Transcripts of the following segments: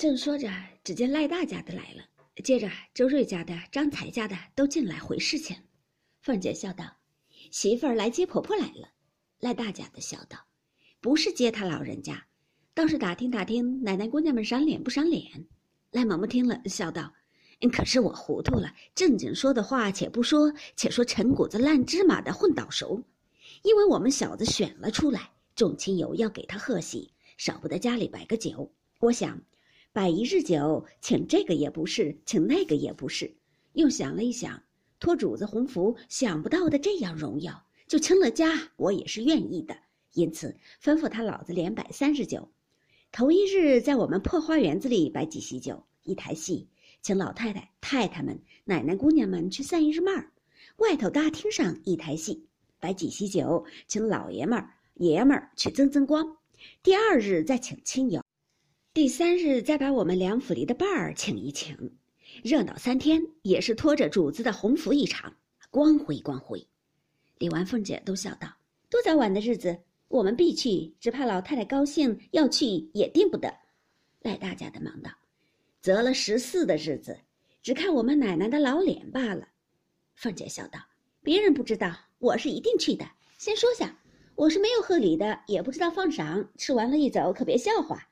正说着，只见赖大家的来了，接着周瑞家的、张才家的都进来回事情。凤姐笑道：“媳妇儿来接婆婆来了。”赖大家的笑道：“不是接他老人家，倒是打听打听奶奶姑娘们赏脸不赏脸。”赖嬷嬷听了，笑道：“可是我糊涂了，正经说的话且不说，且说陈谷子烂芝麻的混倒熟，因为我们小子选了出来，众亲友要给他贺喜，少不得家里摆个酒。我想。”摆一日酒，请这个也不是，请那个也不是。又想了一想，托主子洪福，想不到的这样荣耀，就清了家，我也是愿意的。因此吩咐他老子连摆三日酒。头一日在我们破花园子里摆几席酒，一台戏，请老太太、太太们、奶奶、姑娘们去散一日闷儿。外头大厅上一台戏，摆几席酒，请老爷们儿、爷们儿去增增光。第二日再请亲友。第三日再把我们梁府里的伴儿请一请，热闹三天也是拖着主子的鸿福一场，光辉光辉。李纨、凤姐都笑道：“多早晚的日子，我们必去，只怕老太太高兴要去也定不得。”赖大家的忙道：“择了十四的日子，只看我们奶奶的老脸罢了。”凤姐笑道：“别人不知道，我是一定去的。先说下，我是没有贺礼的，也不知道放赏，吃完了一走，可别笑话。”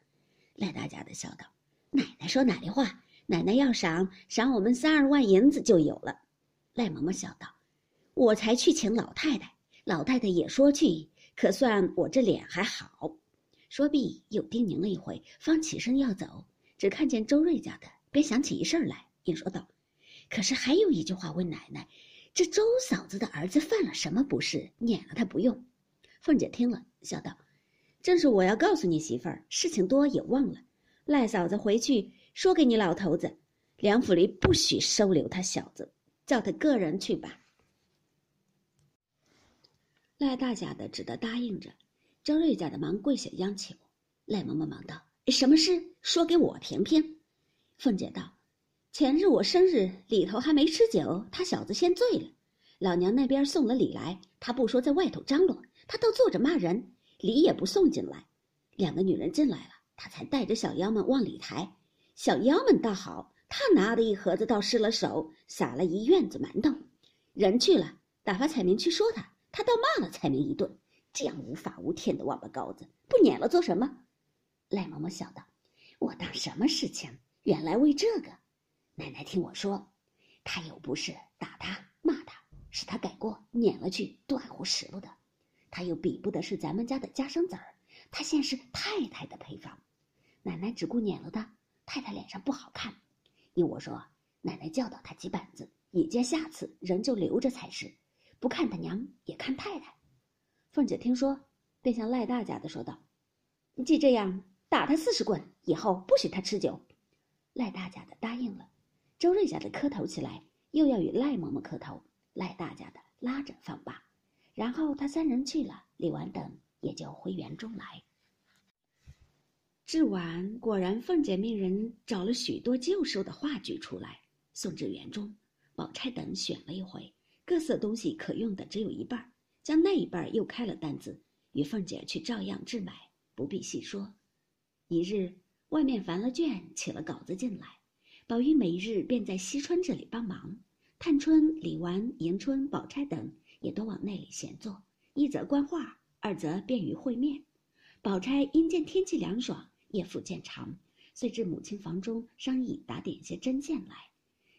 赖大家的笑道：“奶奶说哪里话？奶奶要赏赏我们三二万银子就有了。”赖嬷嬷笑道：“我才去请老太太，老太太也说去，可算我这脸还好。”说毕又叮咛了一回，方起身要走，只看见周瑞家的，便想起一事来，应说道：“可是还有一句话问奶奶，这周嫂子的儿子犯了什么不是？撵了他不用。”凤姐听了，笑道。正是我要告诉你媳妇儿，事情多也忘了。赖嫂子回去说给你老头子，梁府里不许收留他小子，叫他个人去吧。赖大家的只得答应着，张瑞家的忙跪下央求。赖嬷嬷忙道：“什么事？说给我听听。”凤姐道：“前日我生日里头还没吃酒，他小子先醉了，老娘那边送了礼来，他不说在外头张罗，他倒坐着骂人。”礼也不送进来，两个女人进来了，他才带着小妖们往里抬。小妖们倒好，他拿的一盒子倒失了手，撒了一院子馒头。人去了，打发彩明去说他，他倒骂了彩明一顿。这样无法无天的王八羔子，不撵了做什么？赖嬷嬷笑道：“我当什么事情？原来为这个。奶奶听我说，他又不是，打他骂他，使他改过，撵了去，断乎实了的。”他又比不得是咱们家的家生子儿，他现是太太的陪房，奶奶只顾撵了他，太太脸上不好看。依我说，奶奶教导他几板子，以见下次人就留着才是，不看他娘也看太太。凤姐听说，便向赖大家的说道：“既这样，打他四十棍，以后不许他吃酒。”赖大家的答应了。周瑞家的磕头起来，又要与赖嬷嬷磕头，赖大家的拉着放罢。然后他三人去了，李纨等也就回园中来。至晚，果然凤姐命人找了许多旧收的话剧出来，送至园中。宝钗等选了一回，各色东西可用的只有一半，将那一半又开了单子，与凤姐去照样置买，不必细说。一日，外面烦了卷，起了稿子进来，宝玉每日便在惜春这里帮忙，探春、李纨、迎春、宝钗等。也都往那里闲坐，一则观画，二则便于会面。宝钗因见天气凉爽，夜复渐长，遂至母亲房中商议打点些针线来。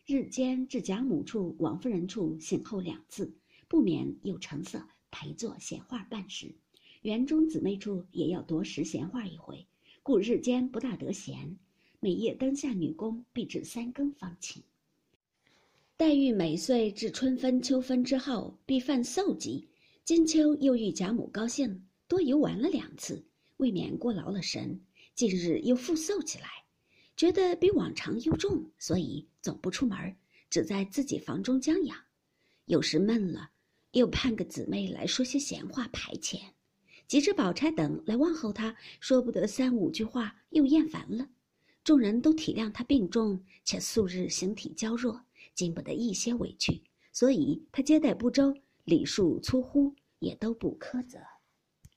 日间至贾母处、王夫人处醒后两次，不免又成色陪坐闲话半时。园中姊妹处也要夺时闲话一回，故日间不大得闲。每夜灯下女工必至三更方寝。黛玉每岁至春分、秋分之后，必犯嗽疾。金秋又遇贾母高兴，多游玩了两次，未免过劳了神。近日又复嗽起来，觉得比往常又重，所以总不出门，只在自己房中将养。有时闷了，又盼个姊妹来说些闲话排遣。及至宝钗等来问候他，说不得三五句话，又厌烦了。众人都体谅他病重，且素日形体娇弱。经不得一些委屈，所以他接待不周，礼数粗忽，也都不苛责。